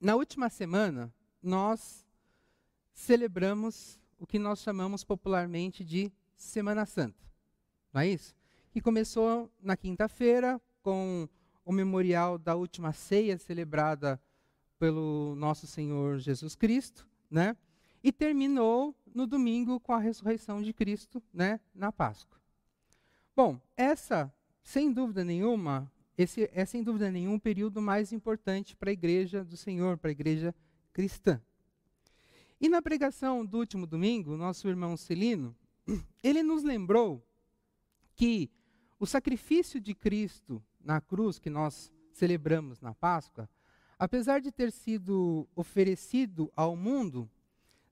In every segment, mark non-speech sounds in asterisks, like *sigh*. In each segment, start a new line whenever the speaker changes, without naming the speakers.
Na última semana, nós celebramos o que nós chamamos popularmente de Semana Santa. Não é isso? Que começou na quinta-feira com o memorial da última ceia celebrada pelo nosso Senhor Jesus Cristo, né? E terminou no domingo com a ressurreição de Cristo, né, na Páscoa. Bom, essa, sem dúvida nenhuma, esse é sem dúvida nenhuma o período mais importante para a igreja do Senhor, para a igreja cristã. E na pregação do último domingo, nosso irmão Celino, *clears throat* ele nos lembrou que o sacrifício de Cristo na cruz, que nós celebramos na Páscoa, apesar de ter sido oferecido ao mundo,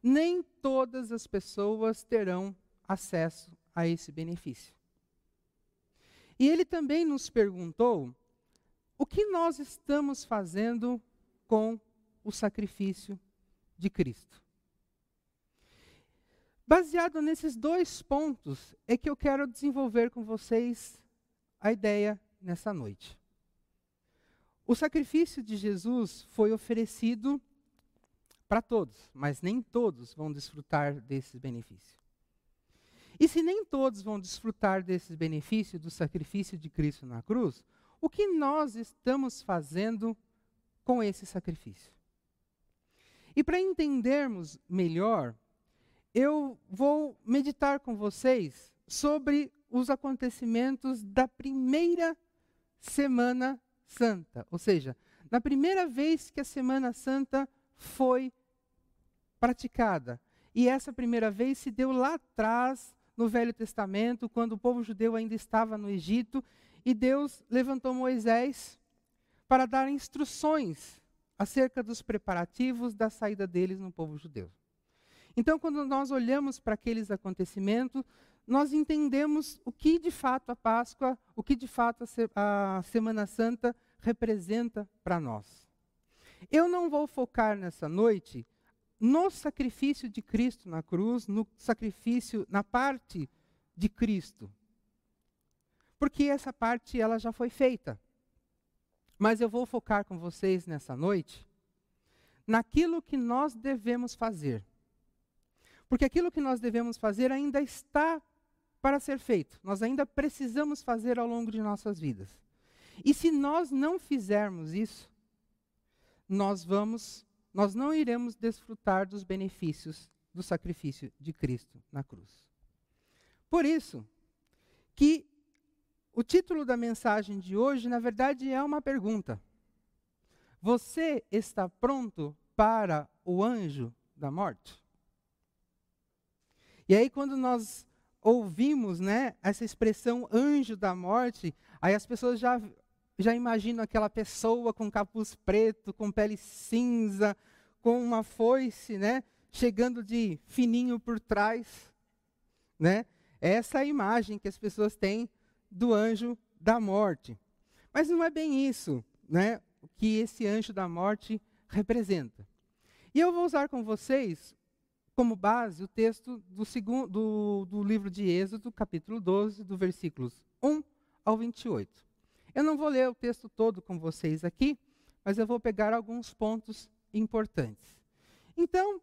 nem todas as pessoas terão acesso a esse benefício. E ele também nos perguntou o que nós estamos fazendo com o sacrifício de Cristo. Baseado nesses dois pontos, é que eu quero desenvolver com vocês a ideia nessa noite. O sacrifício de Jesus foi oferecido para todos, mas nem todos vão desfrutar desse benefício. E se nem todos vão desfrutar desse benefício do sacrifício de Cristo na cruz, o que nós estamos fazendo com esse sacrifício? E para entendermos melhor, eu vou meditar com vocês sobre os acontecimentos da primeira Semana Santa. Ou seja, na primeira vez que a Semana Santa foi praticada. E essa primeira vez se deu lá atrás, no Velho Testamento, quando o povo judeu ainda estava no Egito, e Deus levantou Moisés para dar instruções acerca dos preparativos da saída deles no povo judeu. Então, quando nós olhamos para aqueles acontecimentos, nós entendemos o que de fato a Páscoa, o que de fato a, Semana Santa representa para nós. Eu não vou focar nessa noite no sacrifício de Cristo na cruz, no sacrifício, na parte de Cristo. Porque essa parte ela já foi feita. Mas eu vou focar com vocês nessa noite naquilo que nós devemos fazer. Porque aquilo que nós devemos fazer ainda está para ser feito. Nós ainda precisamos fazer ao longo de nossas vidas. E se nós não fizermos isso, nós vamos, nós não iremos desfrutar dos benefícios do sacrifício de Cristo na cruz. Por isso que o título da mensagem de hoje, na verdade, é uma pergunta. Você está pronto para o anjo da morte? E aí, quando nós ouvimos né, essa expressão anjo da morte, aí as pessoas já, já imaginam aquela pessoa com capuz preto, com pele cinza, com uma foice, né, chegando de fininho por trás. Né? Essa é a imagem que as pessoas têm do anjo da morte. Mas não é bem isso né, que esse anjo da morte representa. E eu vou usar com vocês como base o texto do, segundo, do, do livro de Êxodo, capítulo 12, do versículos 1 ao 28. Eu não vou ler o texto todo com vocês aqui, mas eu vou pegar alguns pontos importantes. Então,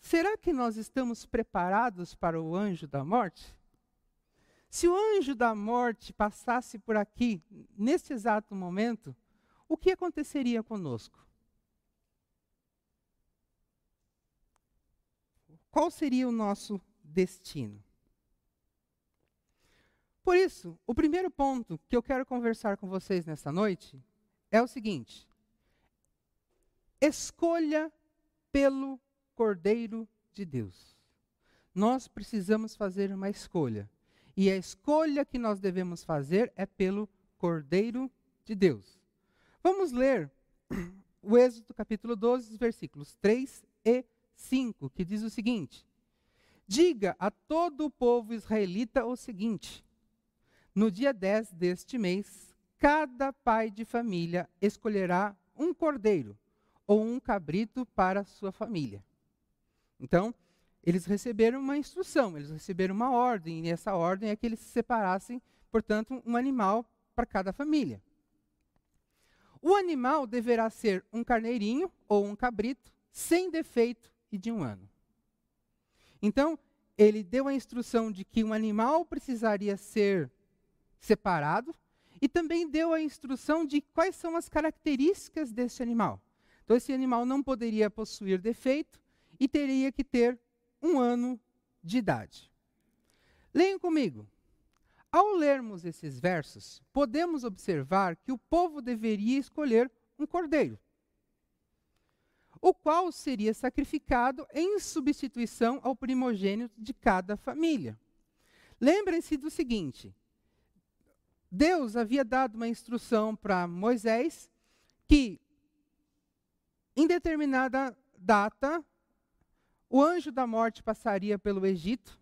será que nós estamos preparados para o anjo da morte? Se o anjo da morte passasse por aqui, nesse exato momento, o que aconteceria conosco? qual seria o nosso destino? Por isso, o primeiro ponto que eu quero conversar com vocês nessa noite é o seguinte: escolha pelo Cordeiro de Deus. Nós precisamos fazer uma escolha. E a escolha que nós devemos fazer é pelo Cordeiro de Deus. Vamos ler *clears throat* o Êxodo capítulo 12, versículos 3 e 5, que diz o seguinte: Diga a todo o povo israelita o seguinte: No dia 10 deste mês, cada pai de família escolherá um cordeiro ou um cabrito para sua família. Então, eles receberam uma instrução, eles receberam uma ordem, e essa ordem é que eles separassem, portanto, um animal para cada família. o animal deverá ser um carneirinho ou um cabrito, sem defeito e de um ano. Então, ele deu a instrução de que um animal precisaria ser separado e também deu a instrução de quais são as características desse animal. Então, esse animal não poderia possuir defeito e teria que ter um ano de idade. Leiam comigo. Ao lermos esses versos, podemos observar que o povo deveria escolher um cordeiro, o qual seria sacrificado em substituição ao primogênito de cada família. Lembrem-se do seguinte: Deus havia dado uma instrução para Moisés que, em determinada data, o anjo da morte passaria pelo Egito,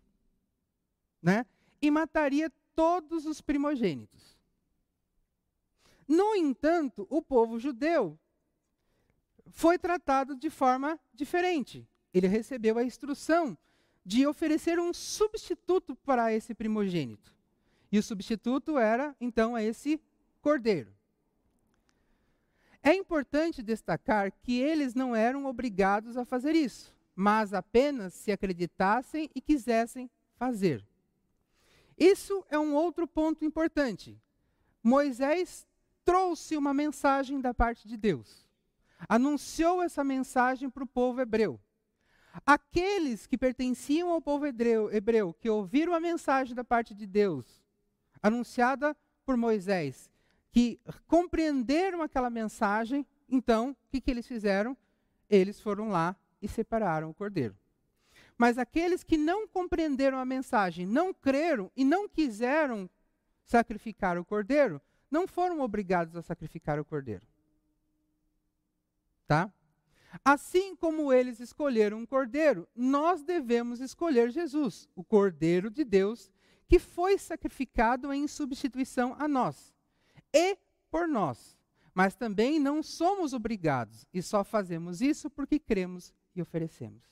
né? E mataria todos os primogênitos. No entanto, o povo judeu foi tratado de forma diferente. Ele recebeu a instrução de oferecer um substituto para esse primogênito. E o substituto era, então, esse cordeiro. É importante destacar que eles não eram obrigados a fazer isso, mas apenas se acreditassem e quisessem fazer. Isso é um outro ponto importante. Moisés trouxe uma mensagem da parte de Deus. Anunciou essa mensagem para o povo hebreu. Aqueles que pertenciam ao povo hebreu, que ouviram a mensagem da parte de Deus, anunciada por Moisés, que compreenderam aquela mensagem, então, o que, que eles fizeram? Eles foram lá e separaram o cordeiro. Mas aqueles que não compreenderam a mensagem, não creram e não quiseram sacrificar o cordeiro, não foram obrigados a sacrificar o cordeiro. Tá? Assim como eles escolheram um cordeiro, nós devemos escolher Jesus, o cordeiro de Deus, que foi sacrificado em substituição a nós e por nós. Mas também não somos obrigados e só fazemos isso porque cremos e oferecemos.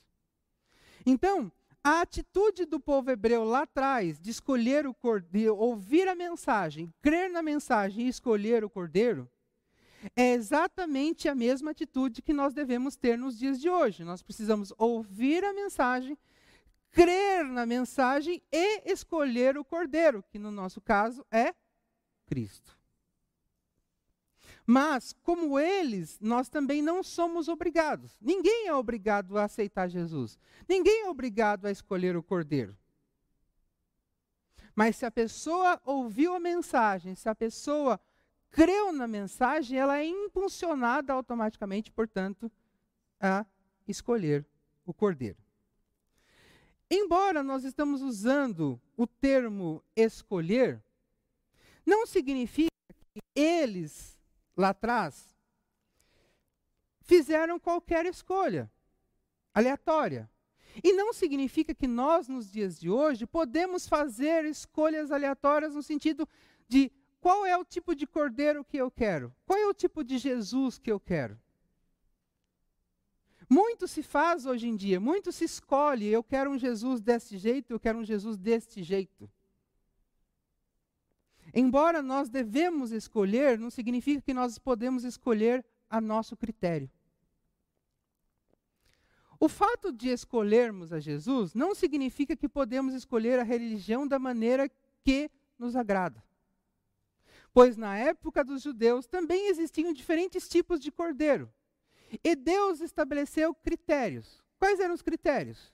Então, a atitude do povo hebreu lá atrás de escolher o cordeiro, ouvir a mensagem, crer na mensagem e escolher o cordeiro, é exatamente a mesma atitude que nós devemos ter nos dias de hoje. Nós precisamos ouvir a mensagem, crer na mensagem e escolher o cordeiro, que no nosso caso é Cristo. Mas, como eles, nós também não somos obrigados. Ninguém é obrigado a aceitar Jesus. Ninguém é obrigado a escolher o cordeiro. Mas se a pessoa ouviu a mensagem, se a pessoa creu na mensagem, ela é impulsionada automaticamente, portanto, a escolher o cordeiro. Embora nós estamos usando o termo escolher, não significa que eles lá atrás, fizeram qualquer escolha aleatória. E não significa que nós, nos dias de hoje, podemos fazer escolhas aleatórias no sentido de qual é o tipo de cordeiro que eu quero, qual é o tipo de Jesus que eu quero. Muito se faz hoje em dia, muito se escolhe, eu quero um Jesus desse jeito, eu quero um Jesus deste jeito. Embora nós devemos escolher, não significa que nós podemos escolher a nosso critério. O fato de escolhermos a Jesus não significa que podemos escolher a religião da maneira que nos agrada. Pois na época dos judeus também existiam diferentes tipos de cordeiro. E Deus estabeleceu critérios. Quais eram os critérios?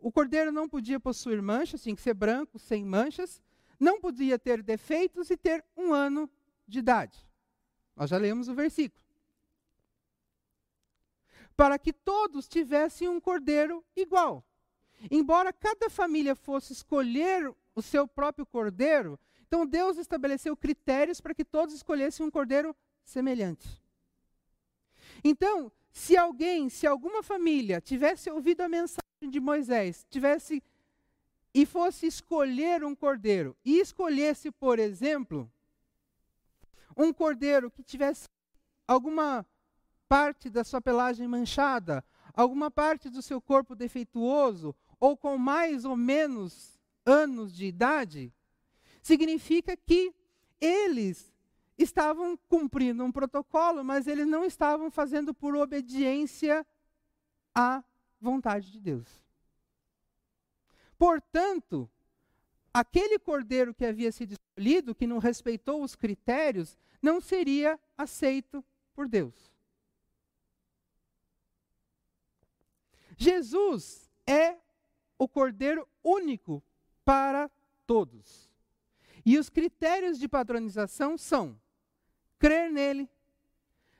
O cordeiro não podia possuir manchas, tinha que ser branco, sem manchas não podia ter defeitos e ter um ano de idade. Nós já lemos o versículo. Para que todos tivessem um cordeiro igual. Embora cada família fosse escolher o seu próprio cordeiro, então Deus estabeleceu critérios para que todos escolhessem um cordeiro semelhante. Então, se alguém, se alguma família tivesse ouvido a mensagem de Moisés, tivesse e fosse escolher um cordeiro, e escolhesse, por exemplo, um cordeiro que tivesse alguma parte da sua pelagem manchada, alguma parte do seu corpo defeituoso, ou com mais ou menos anos de idade, significa que eles estavam cumprindo um protocolo, mas eles não estavam fazendo por obediência à vontade de Deus. Portanto, aquele cordeiro que havia sido escolhido, que não respeitou os critérios, não seria aceito por Deus. Jesus é o cordeiro único para todos. E os critérios de padronização são crer nele,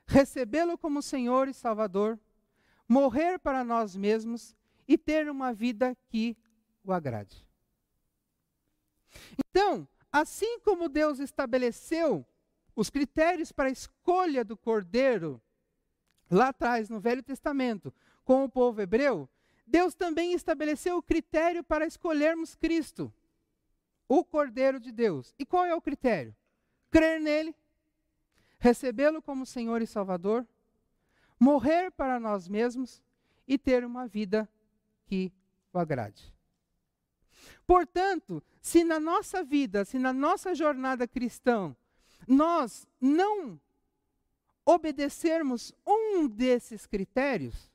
recebê-lo como Senhor e Salvador, morrer para nós mesmos e ter uma vida que o agrade. Então, assim como Deus estabeleceu os critérios para a escolha do cordeiro lá atrás no Velho Testamento com o povo hebreu, Deus também estabeleceu o critério para escolhermos Cristo, o Cordeiro de Deus. E qual é o critério? Crer nele, recebê-lo como Senhor e Salvador, morrer para nós mesmos e ter uma vida que o agrade. Portanto, se na nossa vida, se na nossa jornada cristã, nós não obedecermos um desses critérios,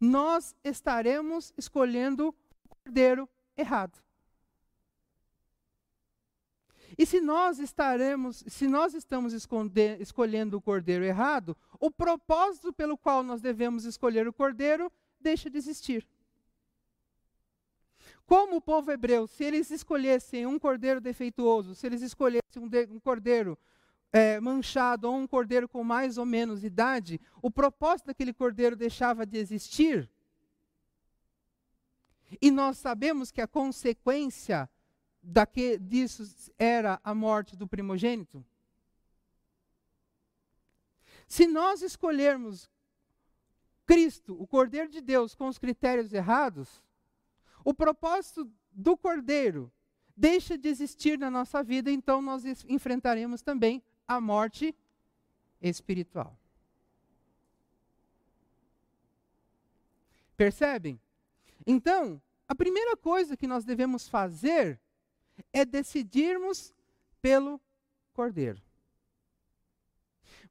nós estaremos escolhendo o cordeiro errado. E se nós estaremos, se nós estamos escolhendo o cordeiro errado, o propósito pelo qual nós devemos escolher o cordeiro deixa de existir. Como o povo hebreu, se eles escolhessem um cordeiro defeituoso, se eles escolhessem um, de, um cordeiro é, manchado ou um cordeiro com mais ou menos idade, o propósito daquele cordeiro deixava de existir. E nós sabemos que a consequência daque, disso era a morte do primogênito. Se nós escolhermos Cristo, o Cordeiro de Deus, com os critérios errados, o propósito do Cordeiro deixa de existir na nossa vida, então nós enfrentaremos também a morte espiritual. Percebem? Então, a primeira coisa que nós devemos fazer é decidirmos pelo Cordeiro.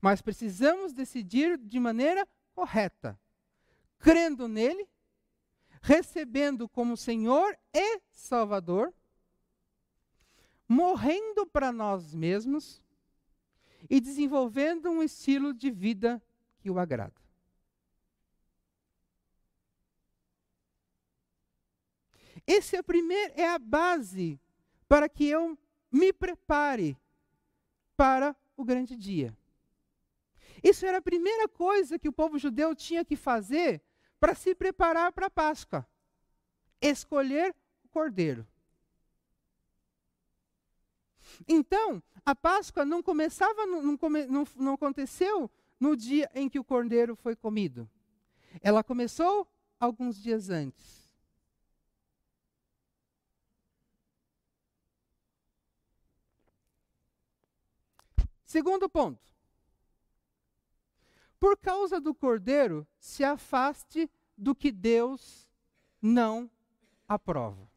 Mas precisamos decidir de maneira correta, crendo nele, recebendo como Senhor e Salvador, morrendo para nós mesmos e desenvolvendo um estilo de vida que o agrada. Esse é, primeiro, é a base para que eu me prepare para o grande dia. Isso era a primeira coisa que o povo judeu tinha que fazer para se preparar para a Páscoa: escolher o cordeiro. Então, a Páscoa não começava, não, não, não aconteceu no dia em que o cordeiro foi comido. Ela começou alguns dias antes. Segundo ponto. Por causa do cordeiro, se afaste do que Deus não aprova.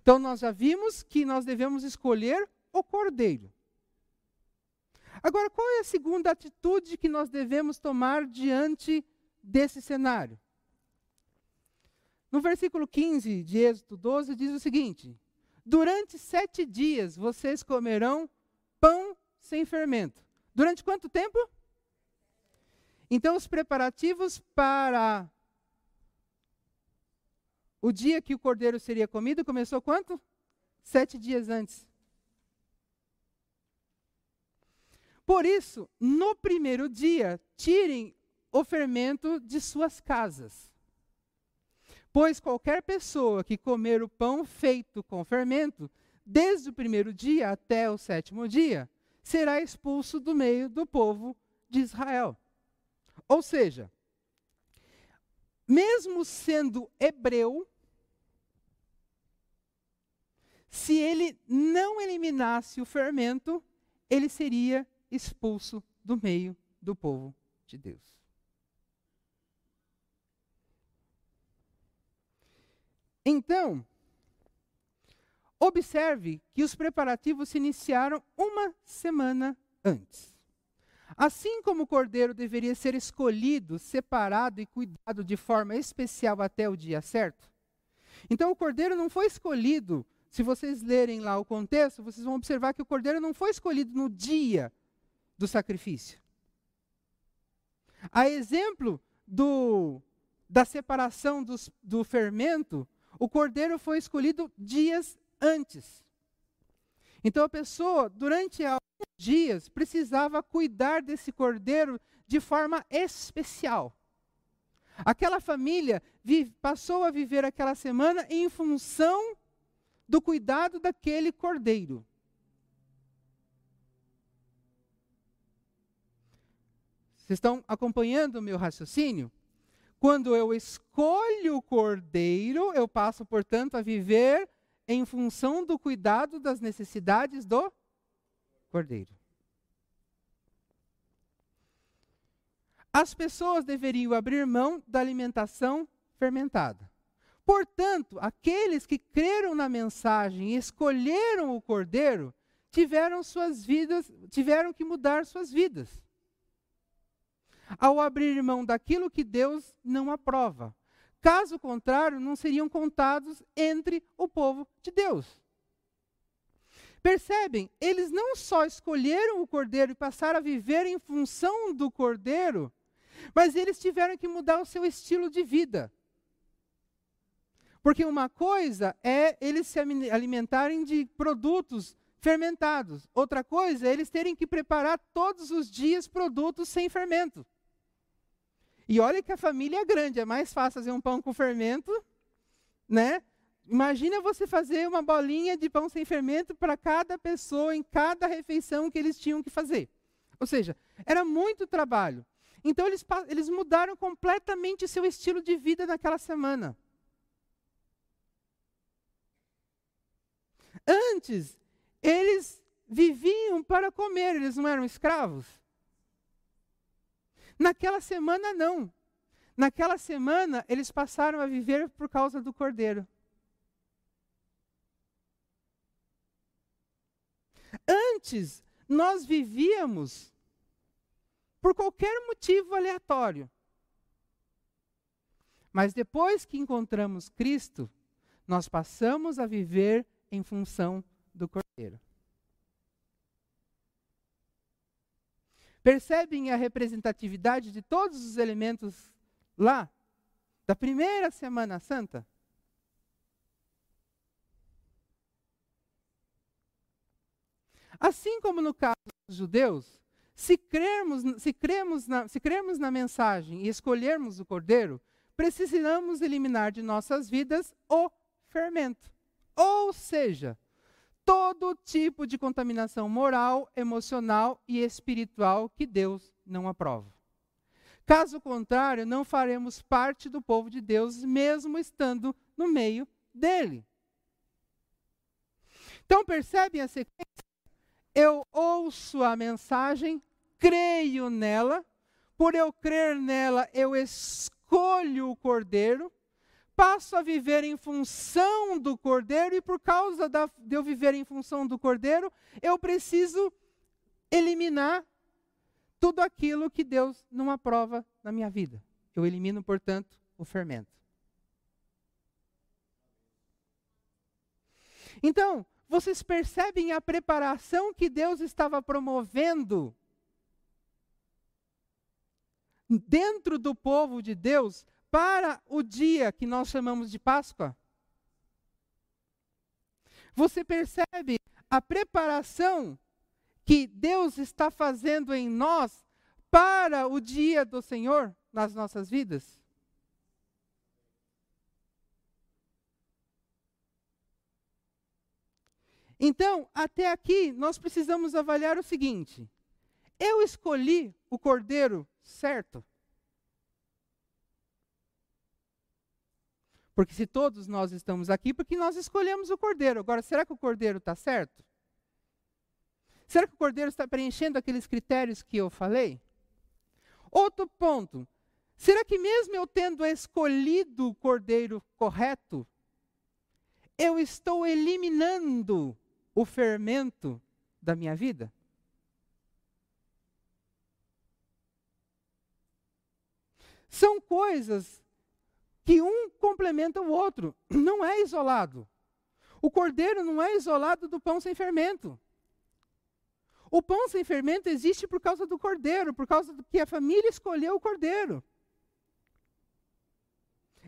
Então, nós já vimos que nós devemos escolher o cordeiro. Agora, qual é a segunda atitude que nós devemos tomar diante desse cenário? No versículo 15 de Êxodo 12 diz o seguinte: Durante sete dias vocês comerão pão sem fermento. Durante quanto tempo? Então, os preparativos para o dia que o cordeiro seria comido começou quanto? Sete dias antes. Por isso, no primeiro dia, tirem o fermento de suas casas. Pois qualquer pessoa que comer o pão feito com fermento, desde o primeiro dia até o sétimo dia, será expulso do meio do povo de Israel. Ou seja, mesmo sendo hebreu, se ele não eliminasse o fermento, ele seria expulso do meio do povo de Deus. Então, Observe que os preparativos se iniciaram uma semana antes. Assim como o cordeiro deveria ser escolhido, separado e cuidado de forma especial até o dia certo, então o cordeiro não foi escolhido. Se vocês lerem lá o contexto, vocês vão observar que o cordeiro não foi escolhido no dia do sacrifício. A exemplo do, da separação dos, do fermento, o cordeiro foi escolhido dias antes. Então a pessoa, durante alguns dias, precisava cuidar desse cordeiro de forma especial. Aquela família vive, passou a viver aquela semana em função do cuidado daquele cordeiro. Vocês estão acompanhando o meu raciocínio? Quando eu escolho o cordeiro, eu passo, portanto, a viver em função do cuidado das necessidades do cordeiro. As pessoas deveriam abrir mão da alimentação fermentada. Portanto, aqueles que creram na mensagem e escolheram o cordeiro, tiveram suas vidas, tiveram que mudar suas vidas. Ao abrir mão daquilo que Deus não aprova. Caso contrário, não seriam contados entre o povo de Deus. Percebem? Eles não só escolheram o cordeiro e passaram a viver em função do cordeiro, mas eles tiveram que mudar o seu estilo de vida. Porque uma coisa é eles se alimentarem de produtos fermentados, outra coisa é eles terem que preparar todos os dias produtos sem fermento. E olha que a família é grande, é mais fácil fazer um pão com fermento, né? Imagina você fazer uma bolinha de pão sem fermento para cada pessoa em cada refeição que eles tinham que fazer. Ou seja, era muito trabalho. Então eles, eles mudaram completamente seu estilo de vida naquela semana. Antes, eles viviam para comer, eles não eram escravos. Naquela semana, não. Naquela semana, eles passaram a viver por causa do cordeiro. Antes, nós vivíamos por qualquer motivo aleatório. Mas depois que encontramos Cristo, nós passamos a viver em função do Cordeiro. Percebem a representatividade de todos os elementos lá, da primeira Semana Santa? Assim como no caso dos judeus, se crermos, se cremos na, se cremos na mensagem e escolhermos o cordeiro, precisamos eliminar de nossas vidas o fermento. Ou seja, todo tipo de contaminação moral, emocional e espiritual que Deus não aprova. Caso contrário, não faremos parte do povo de Deus, mesmo estando no meio dele. Então, percebem a sequência? Eu ouço a mensagem, creio nela, por eu crer nela, eu escolho o cordeiro, passo a viver em função do cordeiro, e por causa da, de eu viver em função do cordeiro, eu preciso eliminar tudo aquilo que Deus não aprova na minha vida. Eu elimino, portanto, o fermento. Então, vocês percebem a preparação que Deus estava promovendo dentro do povo de Deus para o dia que nós chamamos de Páscoa? Você percebe a preparação que Deus está fazendo em nós para o dia do Senhor nas nossas vidas? Então, até aqui, nós precisamos avaliar o seguinte: eu escolhi o cordeiro certo? Porque se todos nós estamos aqui, porque nós escolhemos o cordeiro. Agora, será que o cordeiro está certo? Será que o cordeiro está preenchendo aqueles critérios que eu falei? Outro ponto. Será que mesmo eu tendo escolhido o cordeiro correto, eu estou eliminando o fermento da minha vida? São coisas que um complementa o outro, *clears throat* não é isolado. O cordeiro não é isolado do pão sem fermento. O pão sem fermento existe por causa do cordeiro, por causa que a família escolheu o cordeiro.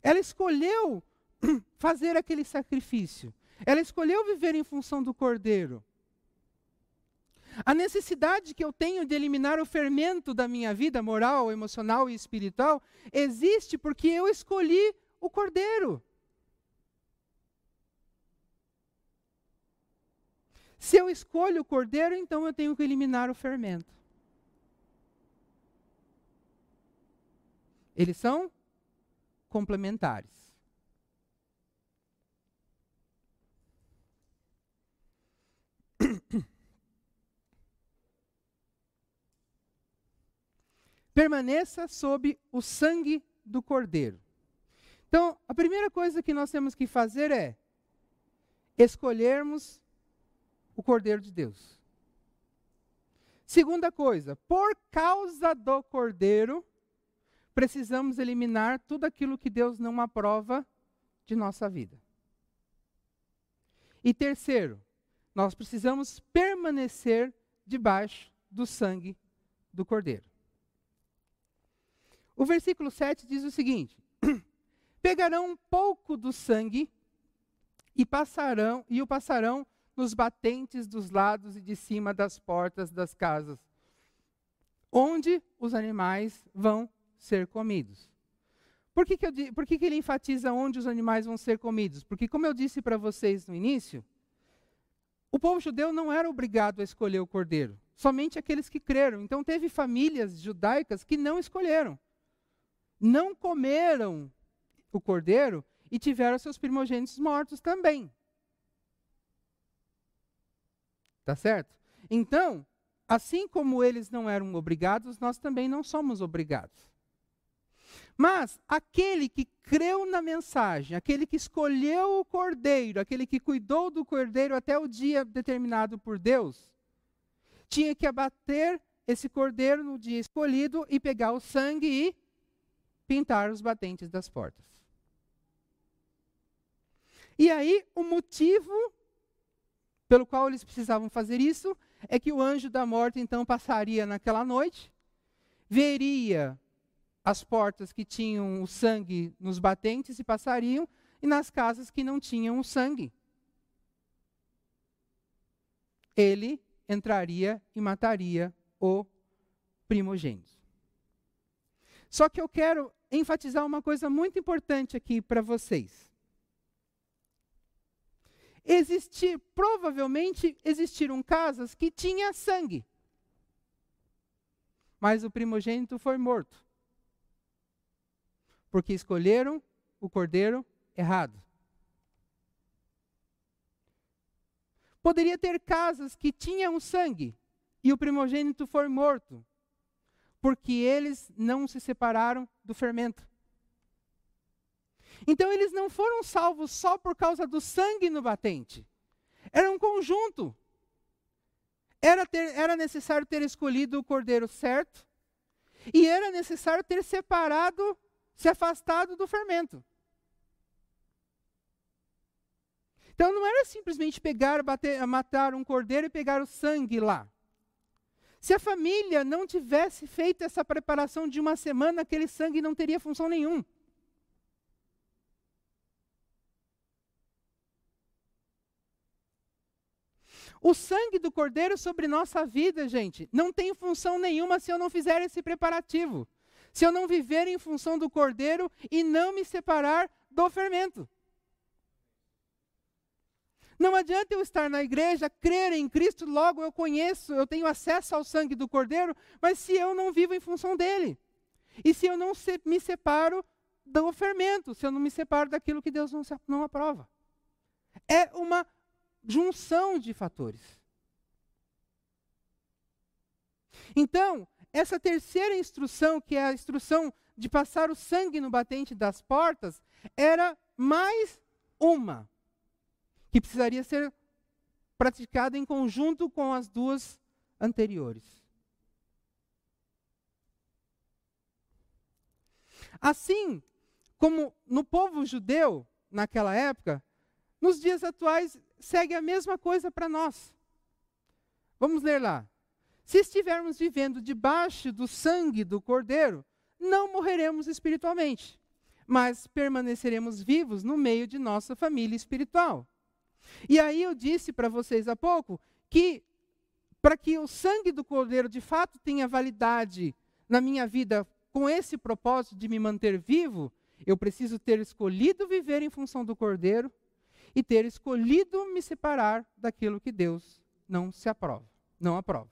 Ela escolheu *clears throat* fazer aquele sacrifício. Ela escolheu viver em função do cordeiro. A necessidade que eu tenho de eliminar o fermento da minha vida moral, emocional e espiritual existe porque eu escolhi o cordeiro. Se eu escolho o cordeiro, então eu tenho que eliminar o fermento. Eles são complementares. Permaneça sob o sangue do cordeiro. Então, a primeira coisa que nós temos que fazer é escolhermos o Cordeiro de Deus. Segunda coisa, por causa do Cordeiro, precisamos eliminar tudo aquilo que Deus não aprova de nossa vida. E terceiro, nós precisamos permanecer debaixo do sangue do Cordeiro. O versículo 7 diz o seguinte: *clears throat* Pegarão um pouco do sangue e passarão e o passarão nos batentes dos lados e de cima das portas das casas, onde os animais vão ser comidos. Por que, que, eu, por que, que ele enfatiza onde os animais vão ser comidos? Porque, como eu disse para vocês no início, o povo judeu não era obrigado a escolher o cordeiro, somente aqueles que creram. Então, teve famílias judaicas que não escolheram, não comeram o cordeiro e tiveram seus primogênitos mortos também. Tá certo? Então, assim como eles não eram obrigados, nós também não somos obrigados. Mas aquele que creu na mensagem, aquele que escolheu o cordeiro, aquele que cuidou do cordeiro até o dia determinado por Deus, tinha que abater esse cordeiro no dia escolhido e pegar o sangue e pintar os batentes das portas. E aí, o motivo pelo qual eles precisavam fazer isso é que o anjo da morte então passaria naquela noite, veria as portas que tinham o sangue nos batentes e passariam, e nas casas que não tinham o sangue. Ele entraria e mataria o primogênito. Só que eu quero enfatizar uma coisa muito importante aqui para vocês existir, provavelmente existiram casas que tinha sangue. Mas o primogênito foi morto. Porque escolheram o cordeiro errado. Poderia ter casas que tinham sangue e o primogênito foi morto, porque eles não se separaram do fermento. Então eles não foram salvos só por causa do sangue no batente. Era um conjunto. Era, ter, era necessário ter escolhido o cordeiro certo. E era necessário ter separado, se afastado do fermento. Então não era simplesmente pegar, bater, matar um cordeiro e pegar o sangue lá. Se a família não tivesse feito essa preparação de uma semana, aquele sangue não teria função nenhuma. O sangue do cordeiro sobre nossa vida, gente, não tem função nenhuma se eu não fizer esse preparativo. Se eu não viver em função do cordeiro e não me separar do fermento. Não adianta eu estar na igreja, crer em Cristo, logo eu conheço, eu tenho acesso ao sangue do Cordeiro, mas se eu não vivo em função dele. E se eu não se, me separo do fermento, se eu não me separo daquilo que Deus não, não aprova. É uma junção de fatores. Então, essa terceira instrução, que é a instrução de passar o sangue no batente das portas, era mais uma. Que precisaria ser praticada em conjunto com as duas anteriores. Assim como no povo judeu, naquela época, nos dias atuais segue a mesma coisa para nós. Vamos ler lá. Se estivermos vivendo debaixo do sangue do Cordeiro, não morreremos espiritualmente, mas permaneceremos vivos no meio de nossa família espiritual. E aí eu disse para vocês há pouco que para que o sangue do Cordeiro de fato tenha validade na minha vida com esse propósito de me manter vivo, eu preciso ter escolhido viver em função do Cordeiro e ter escolhido me separar daquilo que Deus não se aprova, não aprova.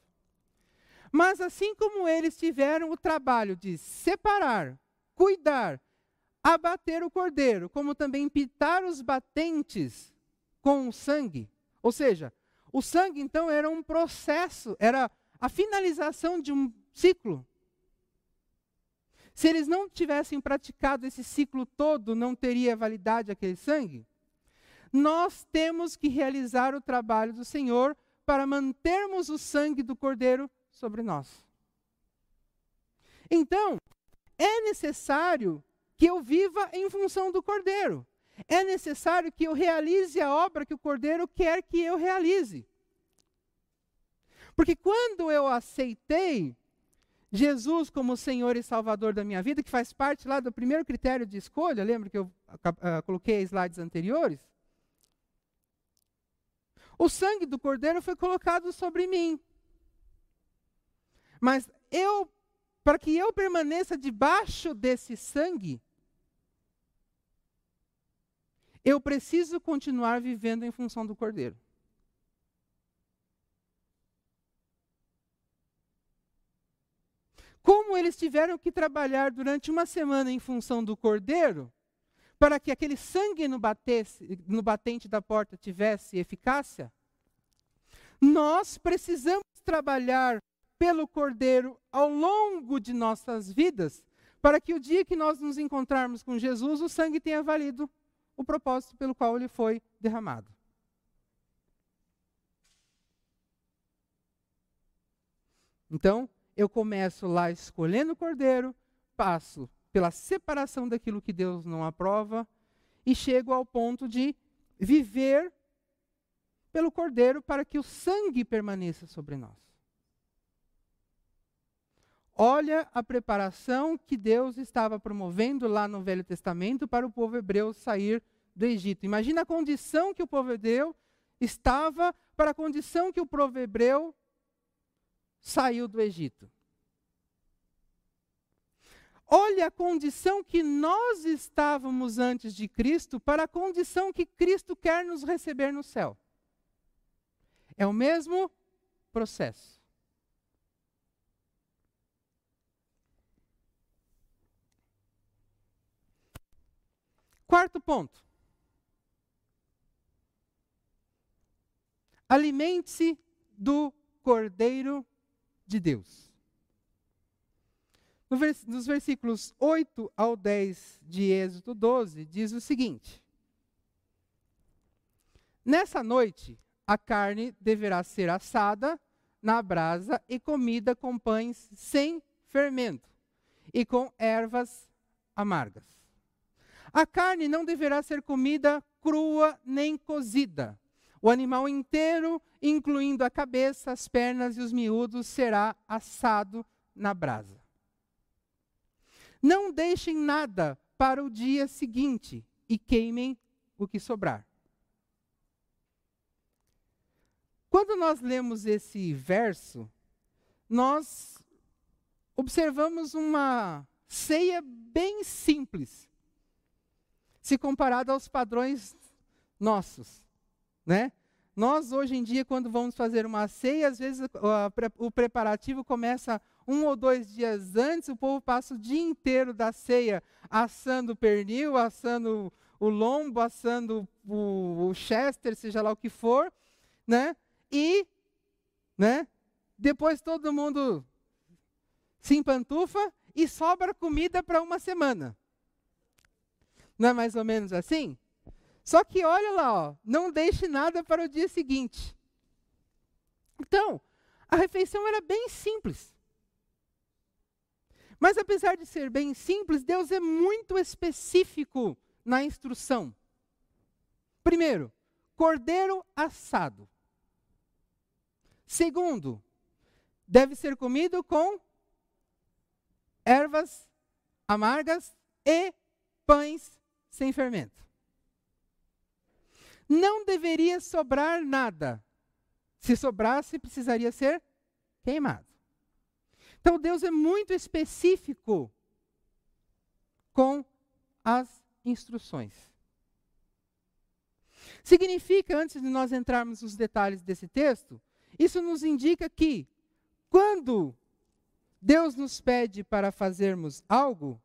Mas assim como eles tiveram o trabalho de separar, cuidar, abater o cordeiro, como também pitar os batentes com o sangue, ou seja, o sangue então era um processo, era a finalização de um ciclo. Se eles não tivessem praticado esse ciclo todo, não teria validade aquele sangue? Nós temos que realizar o trabalho do Senhor para mantermos o sangue do Cordeiro sobre nós. Então, é necessário que eu viva em função do Cordeiro. É necessário que eu realize a obra que o Cordeiro quer que eu realize. Porque quando eu aceitei Jesus como Senhor e Salvador da minha vida, que faz parte lá do primeiro critério de escolha, lembra que eu uh, coloquei slides anteriores? O sangue do Cordeiro foi colocado sobre mim. Mas eu, para que eu permaneça debaixo desse sangue, eu preciso continuar vivendo em função do Cordeiro. Como eles tiveram que trabalhar durante uma semana em função do cordeiro, para que aquele sangue no, batesse, no batente da porta tivesse eficácia, nós precisamos trabalhar pelo cordeiro ao longo de nossas vidas, para que o dia que nós nos encontrarmos com Jesus, o sangue tenha valido o propósito pelo qual ele foi derramado. Então, eu começo lá escolhendo o cordeiro, passo pela separação daquilo que Deus não aprova e chego ao ponto de viver pelo cordeiro para que o sangue permaneça sobre nós. Olha a preparação que Deus estava promovendo lá no Velho Testamento para o povo hebreu sair do Egito. Imagina a condição que o povo hebreu estava para a condição que o povo hebreu saiu do Egito. Olha a condição que nós estávamos antes de Cristo para a condição que Cristo quer nos receber no céu. É o mesmo processo. Quarto ponto. Alimente-se do Cordeiro de Deus. Nos versículos 8 ao 10 de Êxodo 12, diz o seguinte: Nessa noite, a carne deverá ser assada na brasa e comida com pães sem fermento e com ervas amargas. A carne não deverá ser comida crua nem cozida. O animal inteiro, incluindo a cabeça, as pernas e os miúdos, será assado na brasa. Não deixem nada para o dia seguinte e queimem o que sobrar. Quando nós lemos esse verso, nós observamos uma ceia bem simples, se comparada aos padrões nossos né? Nós, hoje em dia, quando vamos fazer uma ceia, às vezes o preparativo começa um ou dois dias antes, o povo passa o dia inteiro da ceia assando pernil, assando o lombo, assando o, o chester, seja lá o que for, né? E, né? Depois todo mundo se empantufa e sobra comida para uma semana. Não é mais ou menos assim? Só que olha lá, ó, não deixe nada para o dia seguinte. Então, a refeição era bem simples. Mas apesar de ser bem simples, Deus é muito específico na instrução. Primeiro, cordeiro assado. Segundo, deve ser comido com ervas amargas e pães sem fermento. Não deveria sobrar nada. Se sobrasse, precisaria ser queimado. Então Deus é muito específico com as instruções. Significa, antes de nós entrarmos nos detalhes desse texto, isso nos indica que, quando Deus nos pede para fazermos algo,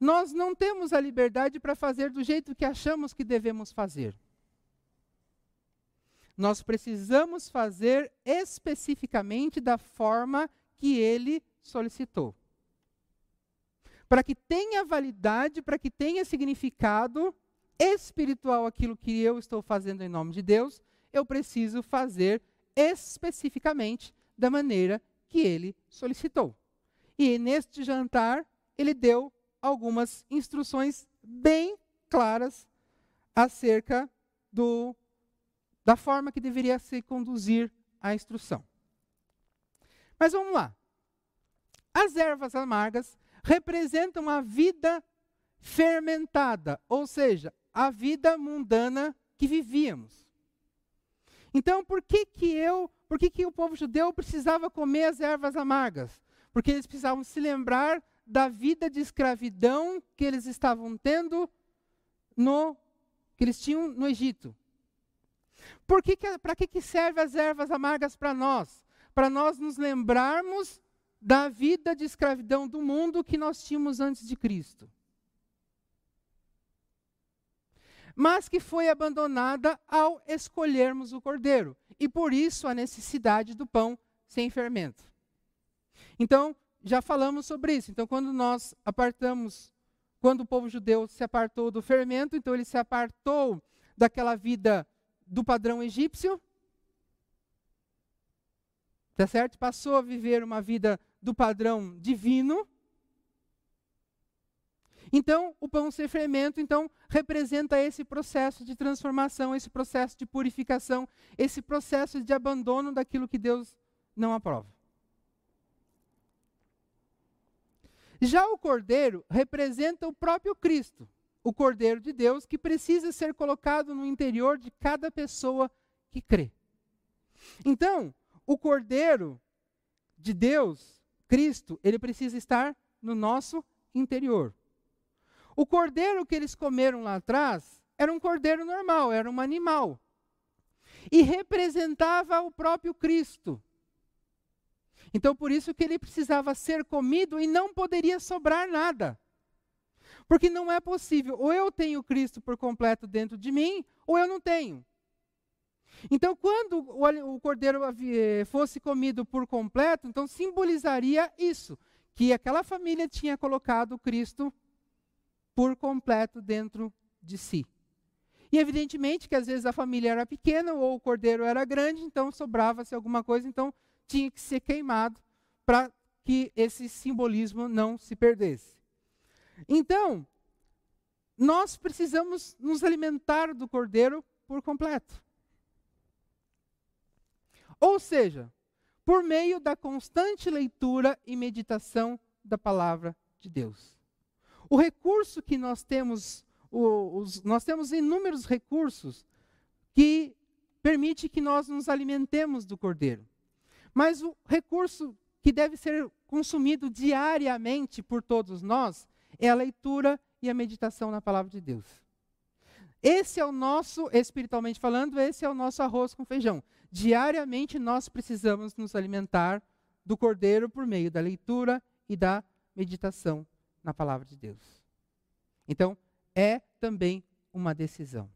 nós não temos a liberdade para fazer do jeito que achamos que devemos fazer. Nós precisamos fazer especificamente da forma que ele solicitou. Para que tenha validade, para que tenha significado espiritual aquilo que eu estou fazendo em nome de Deus, eu preciso fazer especificamente da maneira que ele solicitou. E neste jantar, ele deu algumas instruções bem claras acerca do, da forma que deveria se conduzir a instrução. Mas vamos lá. As ervas amargas representam a vida fermentada, ou seja, a vida mundana que vivíamos. Então, por que que eu, por que que o povo judeu precisava comer as ervas amargas? Porque eles precisavam se lembrar da vida de escravidão que eles estavam tendo no que eles tinham no Egito. Por que, que para que, que servem as ervas amargas para nós? Para nós nos lembrarmos da vida de escravidão do mundo que nós tínhamos antes de Cristo. Mas que foi abandonada ao escolhermos o cordeiro. E por isso a necessidade do pão sem fermento. Então, já falamos sobre isso. Então, quando nós apartamos, quando o povo judeu se apartou do fermento, então ele se apartou daquela vida do padrão egípcio, tá certo? Passou a viver uma vida do padrão divino. Então, o pão sem fermento, então, representa esse processo de transformação, esse processo de purificação, esse processo de abandono daquilo que Deus não aprova. Já o cordeiro representa o próprio Cristo, o cordeiro de Deus, que precisa ser colocado no interior de cada pessoa que crê. Então, o cordeiro de Deus, Cristo, ele precisa estar no nosso interior. O cordeiro que eles comeram lá atrás era um cordeiro normal, era um animal. E representava o próprio Cristo. Então, por isso que ele precisava ser comido e não poderia sobrar nada. Porque não é possível, ou eu tenho Cristo por completo dentro de mim, ou eu não tenho. Então, quando o cordeiro eh, fosse comido por completo, então simbolizaria isso, que aquela família tinha colocado Cristo por completo dentro de si. E evidentemente que às vezes a família era pequena ou o cordeiro era grande, então sobrava-se alguma coisa, então tinha que ser queimado para que esse simbolismo não se perdesse. Então, nós precisamos nos alimentar do cordeiro por completo. Ou seja, por meio da constante leitura e meditação da palavra de Deus. O recurso que nós temos, os, nós temos inúmeros recursos que permite que nós nos alimentemos do cordeiro. Mas o recurso que deve ser consumido diariamente por todos nós é a leitura e a meditação na palavra de Deus. Esse é o nosso, espiritualmente falando, esse é o nosso arroz com feijão. Diariamente nós precisamos nos alimentar do cordeiro por meio da leitura e da meditação na palavra de Deus. Então, é também uma decisão.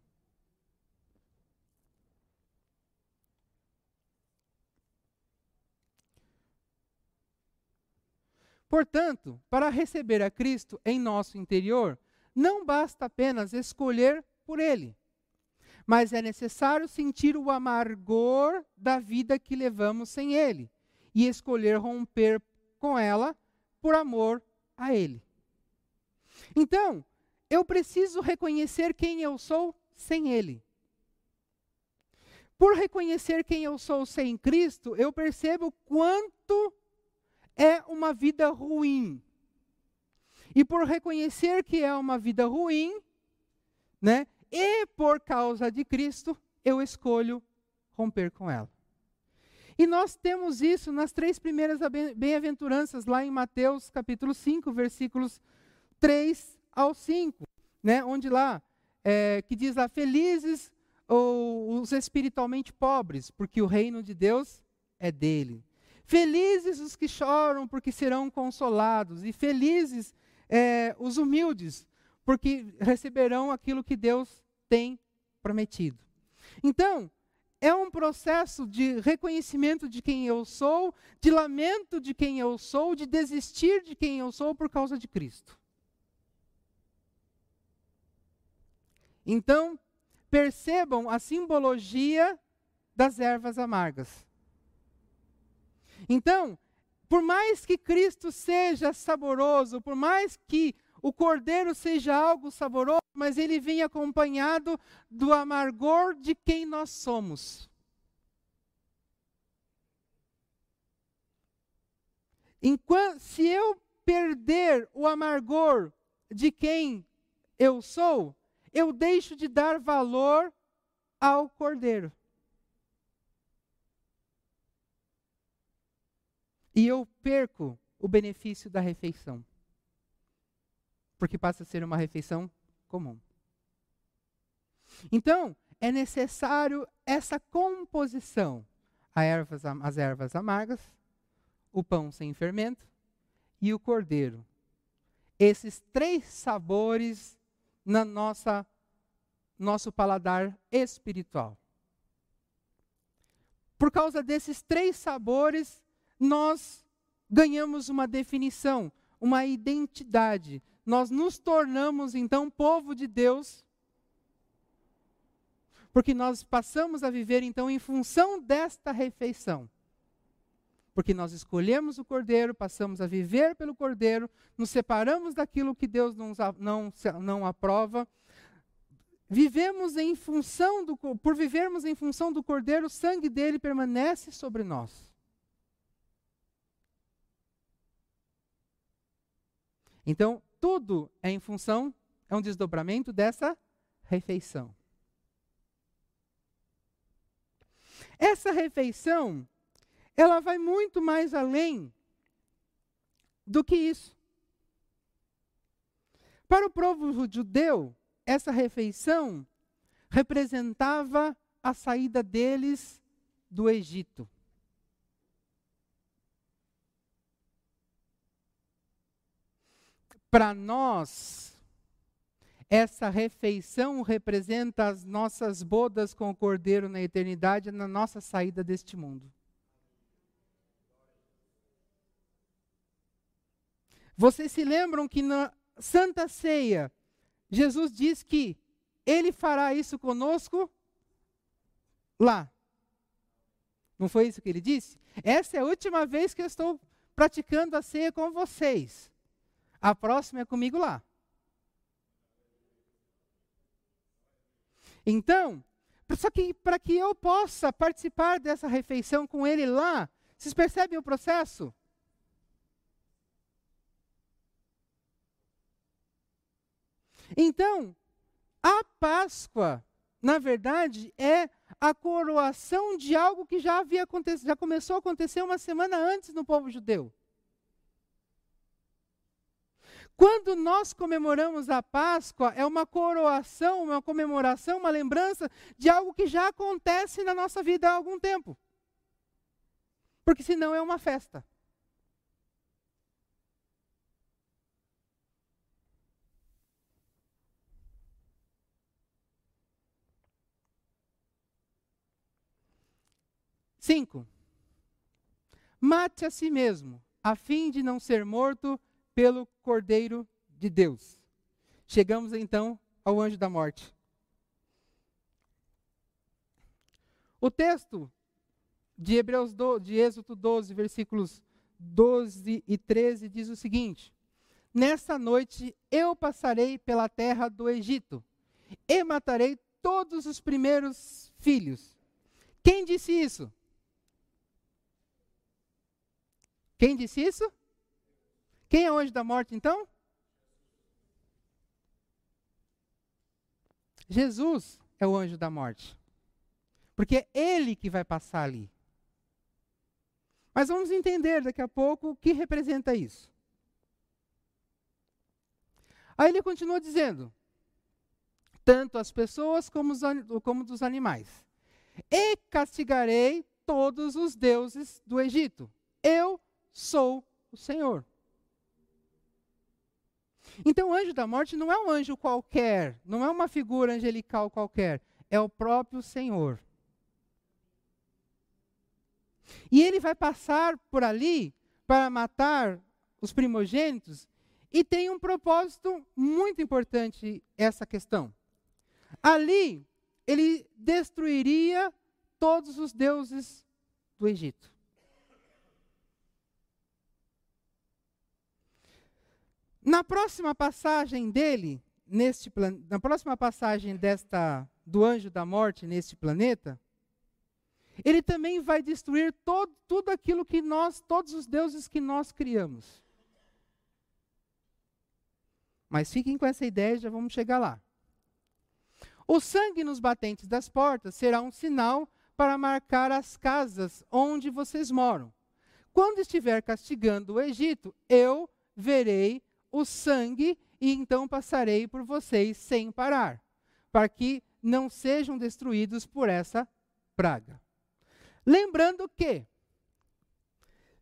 Portanto, para receber a Cristo em nosso interior, não basta apenas escolher por Ele, mas é necessário sentir o amargor da vida que levamos sem Ele e escolher romper com ela por amor a Ele. Então, eu preciso reconhecer quem eu sou sem Ele. Por reconhecer quem eu sou sem Cristo, eu percebo quanto é uma vida ruim. E por reconhecer que é uma vida ruim, né? E por causa de Cristo, eu escolho romper com ela. E nós temos isso nas três primeiras bem-aventuranças, lá em Mateus capítulo 5, versículos 3 ao 5, né? onde lá, é, que diz lá, felizes ou os espiritualmente pobres, porque o reino de Deus é dele. Felizes os que choram, porque serão consolados. E felizes é, os humildes, porque receberão aquilo que Deus tem prometido. Então, é um processo de reconhecimento de quem eu sou, de lamento de quem eu sou, de desistir de quem eu sou por causa de Cristo. Então, percebam a simbologia das ervas amargas. Então, por mais que Cristo seja saboroso, por mais que o cordeiro seja algo saboroso, mas ele vem acompanhado do amargor de quem nós somos. Enquanto, se eu perder o amargor de quem eu sou, eu deixo de dar valor ao cordeiro. E eu perco o benefício da refeição porque passa a ser uma refeição comum. Então, é necessário essa composição: ervas, as ervas amargas, o pão sem fermento e o cordeiro. Esses três sabores na nossa nosso paladar espiritual. Por causa desses três sabores, nós ganhamos uma definição, uma identidade nós nos tornamos então povo de Deus, porque nós passamos a viver então em função desta refeição. Porque nós escolhemos o cordeiro, passamos a viver pelo cordeiro, nos separamos daquilo que Deus não, não, não aprova. Vivemos em função do, por vivermos em função do cordeiro, o sangue dele permanece sobre nós. Então, tudo é em função, é um desdobramento dessa refeição. Essa refeição, ela vai muito mais além do que isso. Para o povo judeu, essa refeição representava a saída deles do Egito. Para nós, essa refeição representa as nossas bodas com o Cordeiro na eternidade, na nossa saída deste mundo. Vocês se lembram que na Santa Ceia, Jesus diz que Ele fará isso conosco lá. Não foi isso que ele disse? Essa é a última vez que eu estou praticando a ceia com vocês. A próxima é comigo lá. Então, só que para que eu possa participar dessa refeição com ele lá, vocês percebem o processo? Então, a Páscoa, na verdade, é a coroação de algo que já havia acontecido, já começou a acontecer uma semana antes no povo judeu. Quando nós comemoramos a Páscoa, é uma coroação, uma comemoração, uma lembrança de algo que já acontece na nossa vida há algum tempo. Porque senão é uma festa. Cinco. Mate a si mesmo, a fim de não ser morto pelo Cordeiro de Deus. Chegamos então ao anjo da morte. O texto de Hebreus do, de Êxodo 12, versículos 12 e 13 diz o seguinte: Nessa noite eu passarei pela terra do Egito e matarei todos os primeiros filhos. Quem disse isso? Quem disse isso? Quem é o anjo da morte então? Jesus é o anjo da morte. Porque é ele que vai passar ali. Mas vamos entender daqui a pouco o que representa isso. Aí ele continua dizendo: tanto as pessoas como, os, como dos animais. E castigarei todos os deuses do Egito. Eu sou o Senhor. Então, o anjo da morte não é um anjo qualquer, não é uma figura angelical qualquer, é o próprio Senhor. E ele vai passar por ali para matar os primogênitos, e tem um propósito muito importante essa questão. Ali, ele destruiria todos os deuses do Egito. Na próxima passagem dele, neste na próxima passagem desta do anjo da morte neste planeta, ele também vai destruir todo, tudo aquilo que nós, todos os deuses que nós criamos. Mas fiquem com essa ideia, já vamos chegar lá. O sangue nos batentes das portas será um sinal para marcar as casas onde vocês moram. Quando estiver castigando o Egito, eu verei o sangue e então passarei por vocês sem parar, para que não sejam destruídos por essa praga. Lembrando que,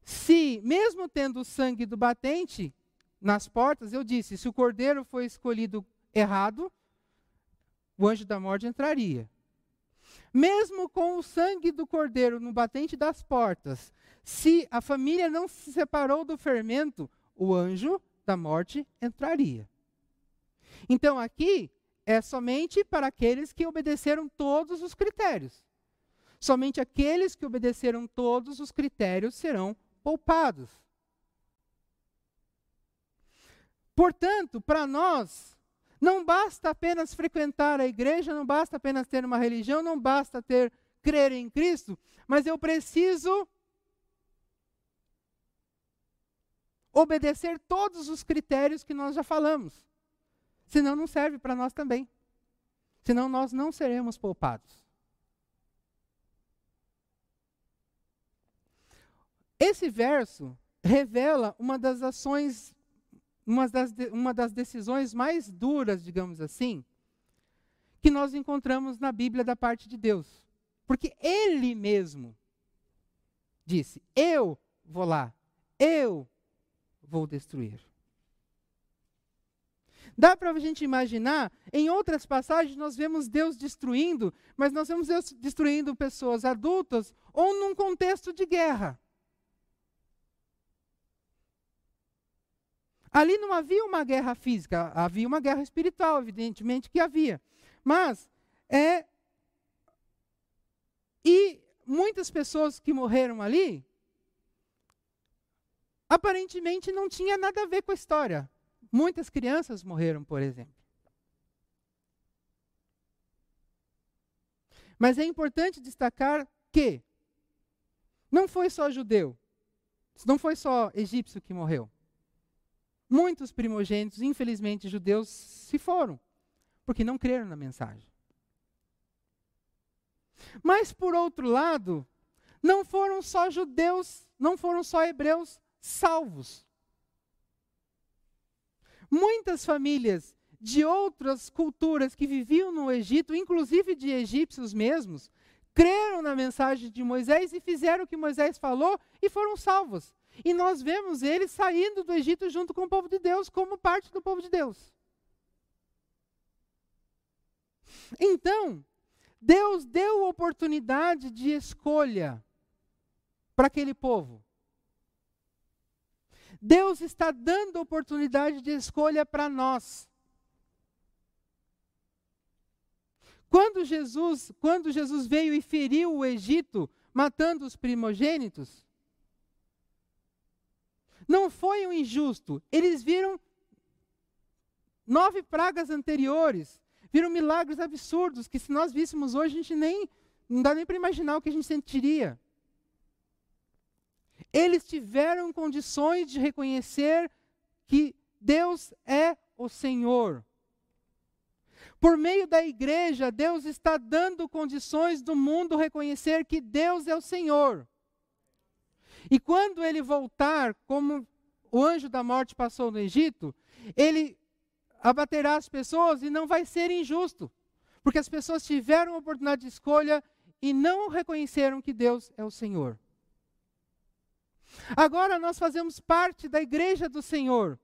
se, mesmo tendo o sangue do batente nas portas, eu disse, se o cordeiro foi escolhido errado, o anjo da morte entraria. Mesmo com o sangue do cordeiro no batente das portas, se a família não se separou do fermento, o anjo da morte entraria. Então aqui é somente para aqueles que obedeceram todos os critérios. Somente aqueles que obedeceram todos os critérios serão poupados. Portanto, para nós, não basta apenas frequentar a igreja, não basta apenas ter uma religião, não basta ter crer em Cristo, mas eu preciso obedecer todos os critérios que nós já falamos. Senão não serve para nós também. Senão nós não seremos poupados. Esse verso revela uma das ações, uma das, uma das decisões mais duras, digamos assim, que nós encontramos na Bíblia da parte de Deus. Porque Ele mesmo disse: Eu vou lá, eu vou destruir. Dá para a gente imaginar, em outras passagens nós vemos Deus destruindo, mas nós vemos Deus destruindo pessoas adultas ou num contexto de guerra. Ali não havia uma guerra física, havia uma guerra espiritual, evidentemente que havia. Mas, é. E muitas pessoas que morreram ali, aparentemente não tinha nada a ver com a história. Muitas crianças morreram, por exemplo. Mas é importante destacar que não foi só judeu, não foi só egípcio que morreu. Muitos primogênitos, infelizmente judeus, se foram, porque não creram na mensagem. Mas, por outro lado, não foram só judeus, não foram só hebreus salvos. Muitas famílias de outras culturas que viviam no Egito, inclusive de egípcios mesmos, creram na mensagem de Moisés e fizeram o que Moisés falou e foram salvos. E nós vemos eles saindo do Egito junto com o povo de Deus, como parte do povo de Deus. Então, Deus deu oportunidade de escolha para aquele povo. Deus está dando oportunidade de escolha para nós. Quando Jesus, quando Jesus veio e feriu o Egito, matando os primogênitos, não foi um injusto. Eles viram nove pragas anteriores, viram milagres absurdos que se nós víssemos hoje a gente nem não dá nem para imaginar o que a gente sentiria. Eles tiveram condições de reconhecer que Deus é o Senhor. Por meio da igreja, Deus está dando condições do mundo reconhecer que Deus é o Senhor. E quando ele voltar, como o anjo da morte passou no Egito, ele abaterá as pessoas e não vai ser injusto, porque as pessoas tiveram oportunidade de escolha e não reconheceram que Deus é o Senhor. Agora nós fazemos parte da igreja do Senhor.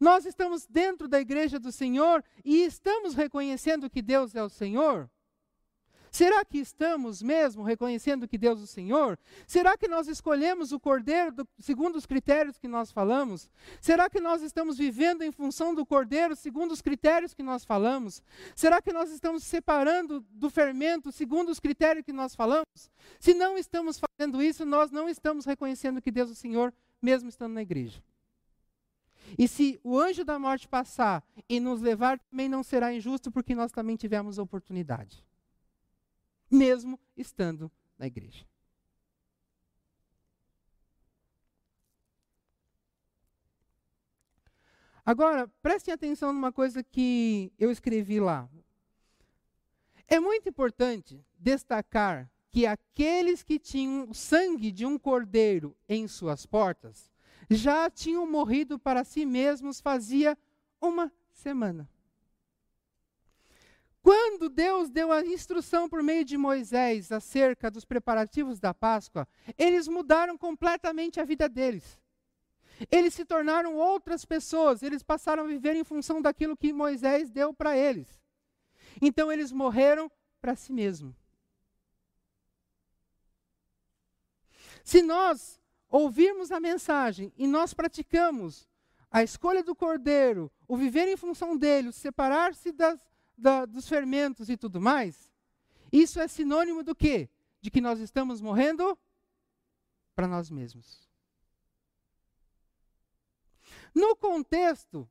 Nós estamos dentro da igreja do Senhor e estamos reconhecendo que Deus é o Senhor? Será que estamos mesmo reconhecendo que Deus é o Senhor? Será que nós escolhemos o Cordeiro do, segundo os critérios que nós falamos? Será que nós estamos vivendo em função do Cordeiro segundo os critérios que nós falamos? Será que nós estamos separando do fermento segundo os critérios que nós falamos? Se não estamos fazendo isso, nós não estamos reconhecendo que Deus é o Senhor, mesmo estando na igreja. E se o anjo da morte passar e nos levar, também não será injusto, porque nós também tivemos a oportunidade, mesmo estando na igreja. Agora, prestem atenção numa coisa que eu escrevi lá. É muito importante destacar que aqueles que tinham o sangue de um cordeiro em suas portas já tinham morrido para si mesmos fazia uma semana. Quando Deus deu a instrução por meio de Moisés acerca dos preparativos da Páscoa, eles mudaram completamente a vida deles. Eles se tornaram outras pessoas, eles passaram a viver em função daquilo que Moisés deu para eles. Então eles morreram para si mesmos. Se nós ouvirmos a mensagem e nós praticamos a escolha do cordeiro, o viver em função dele, o separar-se da, dos fermentos e tudo mais, isso é sinônimo do quê? De que nós estamos morrendo para nós mesmos. No contexto,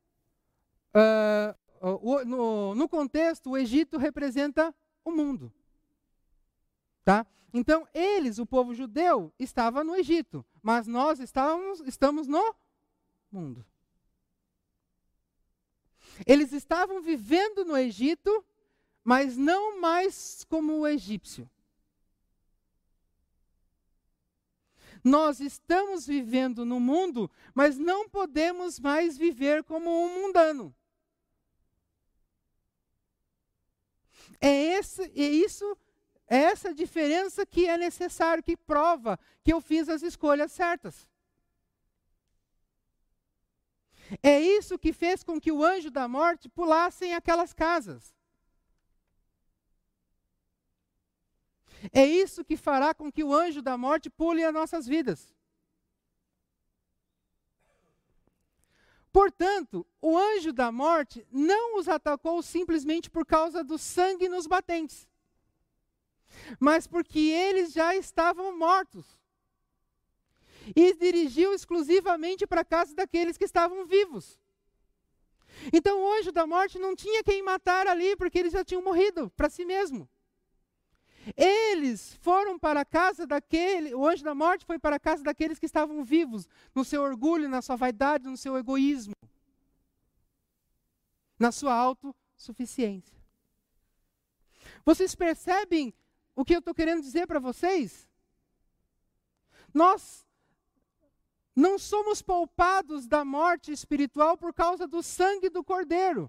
uh, no, no contexto, o Egito representa o mundo. Tá? Então, eles, o povo judeu, estava no Egito, mas nós estávamos, estamos no mundo. Eles estavam vivendo no Egito, mas não mais como o egípcio. Nós estamos vivendo no mundo, mas não podemos mais viver como um mundano. É, esse, é isso é essa diferença que é necessário, que prova que eu fiz as escolhas certas. É isso que fez com que o anjo da morte pulasse aquelas casas. É isso que fará com que o anjo da morte pule as nossas vidas. Portanto, o anjo da morte não os atacou simplesmente por causa do sangue nos batentes mas porque eles já estavam mortos. E dirigiu exclusivamente para a casa daqueles que estavam vivos. Então o anjo da morte não tinha quem matar ali, porque eles já tinham morrido para si mesmo. Eles foram para a casa daquele, o anjo da morte foi para a casa daqueles que estavam vivos, no seu orgulho, na sua vaidade, no seu egoísmo, na sua autossuficiência. Vocês percebem o que eu estou querendo dizer para vocês? Nós não somos poupados da morte espiritual por causa do sangue do Cordeiro.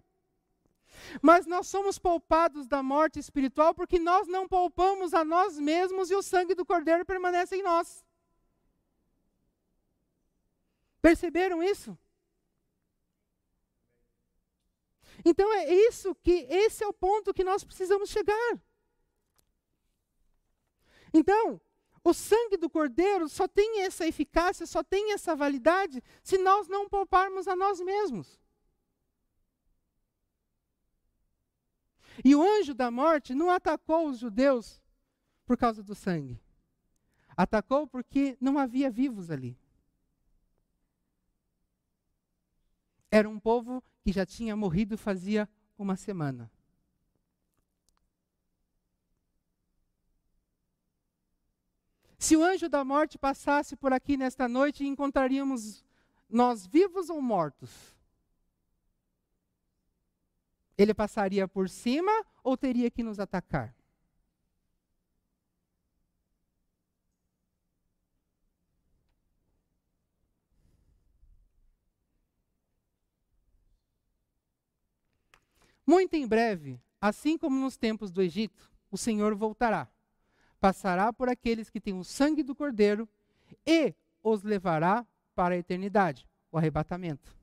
Mas nós somos poupados da morte espiritual porque nós não poupamos a nós mesmos e o sangue do Cordeiro permanece em nós. Perceberam isso? Então é isso que esse é o ponto que nós precisamos chegar. Então, o sangue do cordeiro só tem essa eficácia, só tem essa validade, se nós não pouparmos a nós mesmos. E o anjo da morte não atacou os judeus por causa do sangue. Atacou porque não havia vivos ali. Era um povo que já tinha morrido fazia uma semana. Se o anjo da morte passasse por aqui nesta noite, encontraríamos nós vivos ou mortos? Ele passaria por cima ou teria que nos atacar? Muito em breve, assim como nos tempos do Egito, o Senhor voltará passará por aqueles que têm o sangue do Cordeiro e os levará para a eternidade o arrebatamento.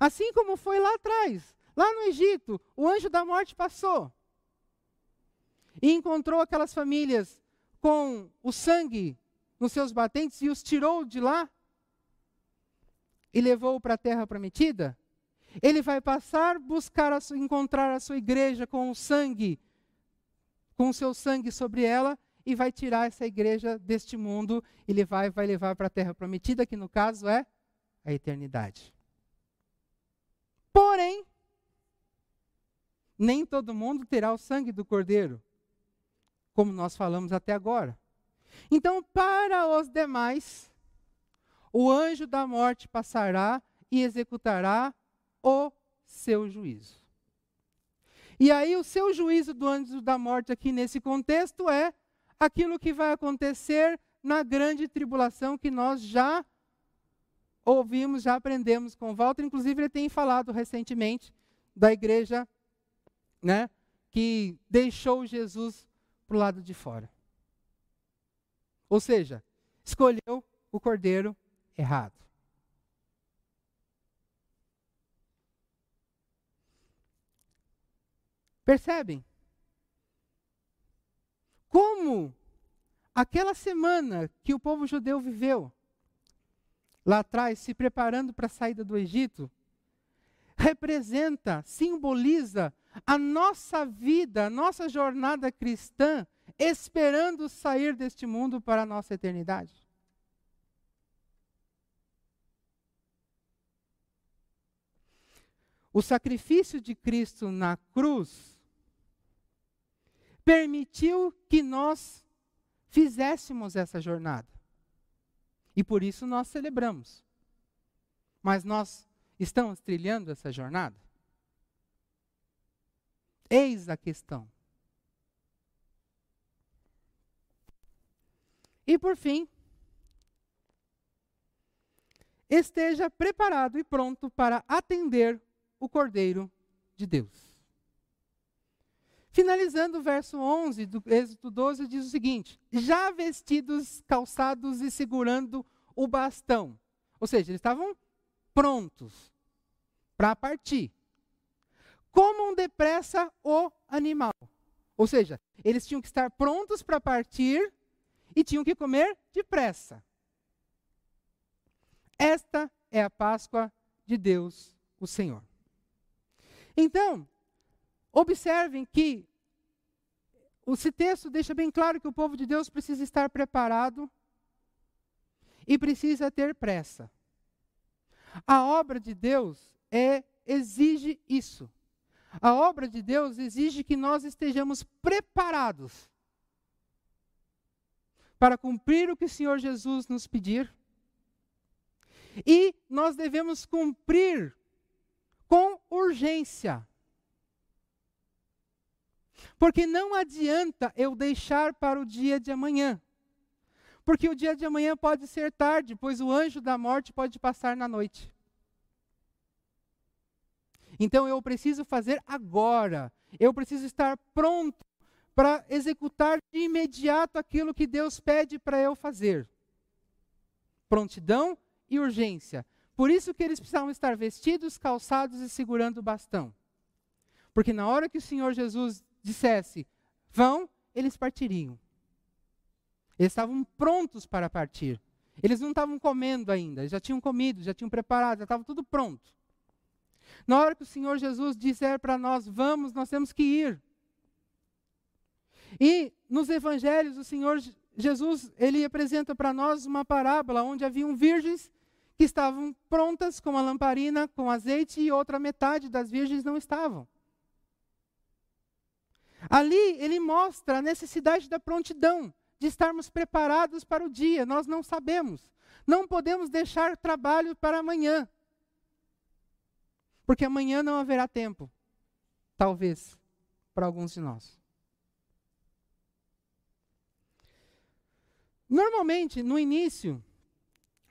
Assim como foi lá atrás, lá no Egito, o anjo da morte passou e encontrou aquelas famílias com o sangue nos seus batentes e os tirou de lá e levou para a terra prometida. Ele vai passar, buscar, a sua, encontrar a sua igreja com o sangue com o seu sangue sobre ela e vai tirar essa igreja deste mundo e levar, vai levar para a terra prometida, que no caso é a eternidade. Porém, nem todo mundo terá o sangue do cordeiro, como nós falamos até agora. Então, para os demais, o anjo da morte passará e executará o seu juízo. E aí o seu juízo do anjo da morte aqui nesse contexto é aquilo que vai acontecer na grande tribulação que nós já ouvimos, já aprendemos com Walter, inclusive ele tem falado recentemente da igreja, né, que deixou Jesus para o lado de fora. Ou seja, escolheu o cordeiro errado. Percebem? Como aquela semana que o povo judeu viveu, lá atrás, se preparando para a saída do Egito, representa, simboliza a nossa vida, a nossa jornada cristã, esperando sair deste mundo para a nossa eternidade. O sacrifício de Cristo na cruz permitiu que nós fizéssemos essa jornada. E por isso nós celebramos. Mas nós estamos trilhando essa jornada? Eis a questão. E por fim, esteja preparado e pronto para atender o Cordeiro de Deus. Finalizando o verso 11 do Êxodo 12, diz o seguinte: Já vestidos, calçados e segurando o bastão. Ou seja, eles estavam prontos para partir. Comam depressa o animal. Ou seja, eles tinham que estar prontos para partir e tinham que comer depressa. Esta é a Páscoa de Deus, o Senhor. Então, Observem que esse texto deixa bem claro que o povo de Deus precisa estar preparado e precisa ter pressa. A obra de Deus é exige isso. A obra de Deus exige que nós estejamos preparados para cumprir o que o Senhor Jesus nos pedir. E nós devemos cumprir com urgência. Porque não adianta eu deixar para o dia de amanhã. Porque o dia de amanhã pode ser tarde, pois o anjo da morte pode passar na noite. Então eu preciso fazer agora. Eu preciso estar pronto para executar de imediato aquilo que Deus pede para eu fazer. Prontidão e urgência. Por isso que eles precisavam estar vestidos, calçados e segurando o bastão. Porque na hora que o Senhor Jesus dissesse vão, eles partiriam. Eles estavam prontos para partir. Eles não estavam comendo ainda, já tinham comido, já tinham preparado, já estava tudo pronto. Na hora que o Senhor Jesus disser para nós, vamos, nós temos que ir. E nos evangelhos, o Senhor Jesus, ele apresenta para nós uma parábola onde haviam virgens que estavam prontas com a lamparina, com azeite, e outra metade das virgens não estavam. Ali ele mostra a necessidade da prontidão, de estarmos preparados para o dia. Nós não sabemos. Não podemos deixar trabalho para amanhã. Porque amanhã não haverá tempo. Talvez, para alguns de nós. Normalmente, no início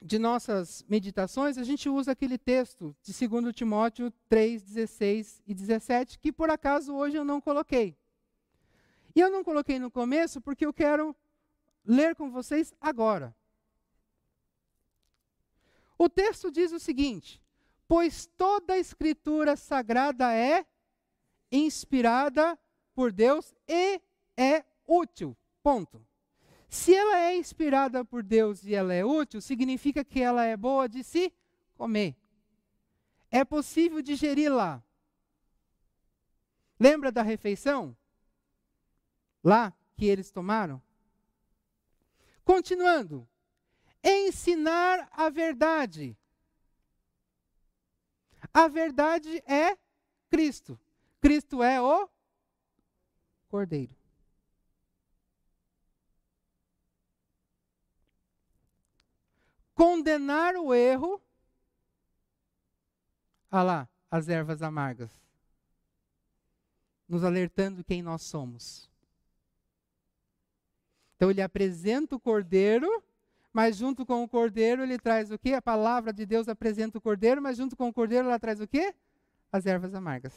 de nossas meditações, a gente usa aquele texto de 2 Timóteo 3, 16 e 17, que por acaso hoje eu não coloquei. E eu não coloquei no começo porque eu quero ler com vocês agora. O texto diz o seguinte: Pois toda a escritura sagrada é inspirada por Deus e é útil. Ponto. Se ela é inspirada por Deus e ela é útil, significa que ela é boa de se comer. É possível digeri-la. Lembra da refeição? Lá que eles tomaram? Continuando. Ensinar a verdade. A verdade é Cristo. Cristo é o Cordeiro. condenar o erro. Ah lá, as ervas amargas. Nos alertando quem nós somos. Então ele apresenta o cordeiro, mas junto com o cordeiro ele traz o quê? A palavra de Deus apresenta o cordeiro, mas junto com o cordeiro ela traz o quê? As ervas amargas.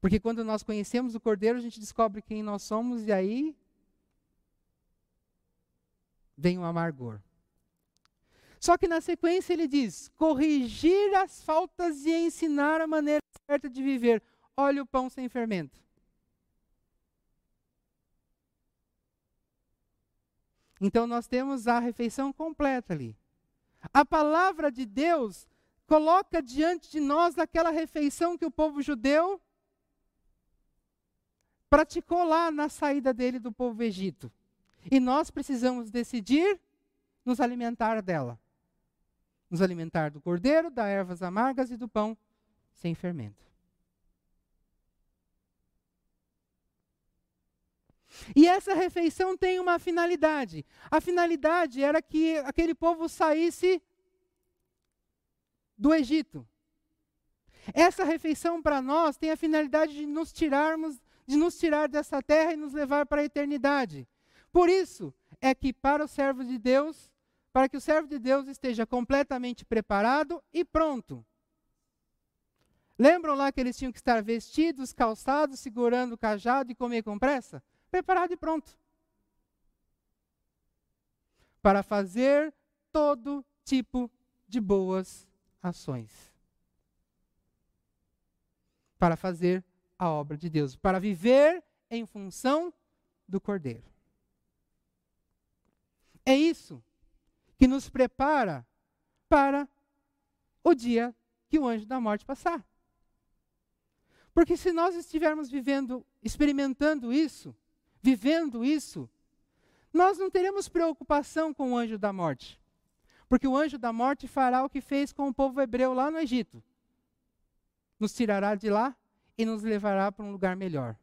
Porque quando nós conhecemos o cordeiro, a gente descobre quem nós somos e aí vem o amargor. Só que na sequência ele diz: corrigir as faltas e ensinar a maneira certa de viver. Olha o pão sem fermento. Então nós temos a refeição completa ali. A palavra de Deus coloca diante de nós aquela refeição que o povo judeu praticou lá na saída dele do povo Egito. E nós precisamos decidir nos alimentar dela. Nos alimentar do cordeiro, das ervas amargas e do pão sem fermento. E essa refeição tem uma finalidade. A finalidade era que aquele povo saísse do Egito. Essa refeição para nós tem a finalidade de nos tirarmos, de nos tirar dessa terra e nos levar para a eternidade. Por isso é que para o servo de Deus, para que o servo de Deus esteja completamente preparado e pronto. Lembram lá que eles tinham que estar vestidos, calçados, segurando o cajado e comer com pressa? Preparado e pronto. Para fazer todo tipo de boas ações. Para fazer a obra de Deus. Para viver em função do Cordeiro. É isso que nos prepara para o dia que o anjo da morte passar. Porque se nós estivermos vivendo, experimentando isso, vivendo isso, nós não teremos preocupação com o anjo da morte. Porque o anjo da morte fará o que fez com o povo hebreu lá no Egito. Nos tirará de lá e nos levará para um lugar melhor.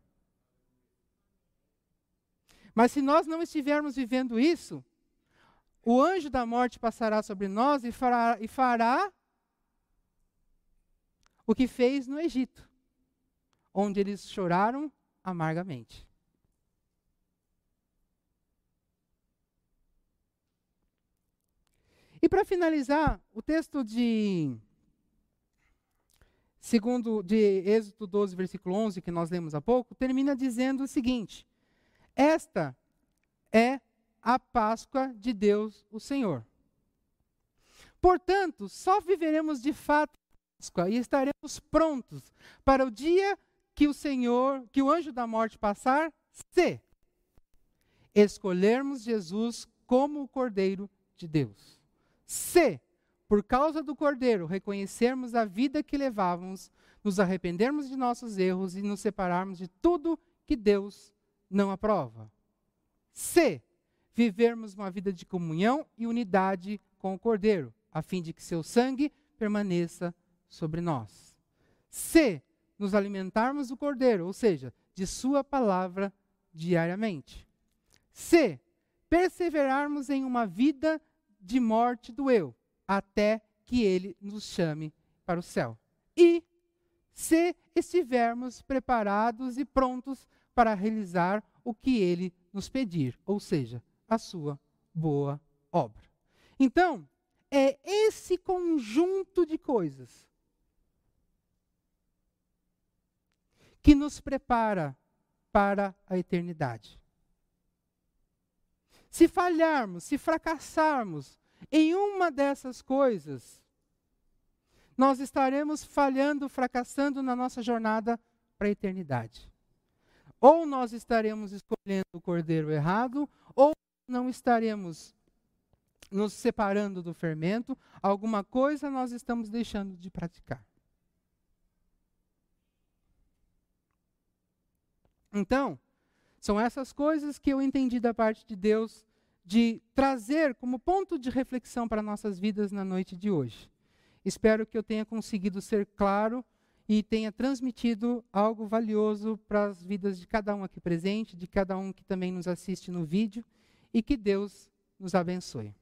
Mas se nós não estivermos vivendo isso, o anjo da morte passará sobre nós e fará, e fará o que fez no Egito, onde eles choraram amargamente. E para finalizar, o texto de segundo de Êxodo 12, versículo 11, que nós lemos há pouco, termina dizendo o seguinte: Esta é a Páscoa de Deus, o Senhor. Portanto, só viveremos de fato a Páscoa e estaremos prontos para o dia que o Senhor, que o anjo da morte passar, se escolhermos Jesus como o Cordeiro de Deus. Se por causa do Cordeiro, reconhecermos a vida que levávamos, nos arrependermos de nossos erros e nos separarmos de tudo que Deus não aprova. C. Vivermos uma vida de comunhão e unidade com o Cordeiro, a fim de que seu sangue permaneça sobre nós. C. Nos alimentarmos do Cordeiro, ou seja, de Sua palavra diariamente. C. Perseverarmos em uma vida de morte do eu, até que Ele nos chame para o céu. E se estivermos preparados e prontos para realizar o que Ele nos pedir, ou seja, a sua boa obra. Então, é esse conjunto de coisas que nos prepara para a eternidade. Se falharmos, se fracassarmos em uma dessas coisas, nós estaremos falhando, fracassando na nossa jornada para a eternidade. Ou nós estaremos escolhendo o cordeiro errado, ou não estaremos nos separando do fermento, alguma coisa nós estamos deixando de praticar. Então, são essas coisas que eu entendi da parte de Deus de trazer como ponto de reflexão para nossas vidas na noite de hoje. Espero que eu tenha conseguido ser claro e tenha transmitido algo valioso para as vidas de cada um aqui presente, de cada um que também nos assiste no vídeo, e que Deus nos abençoe.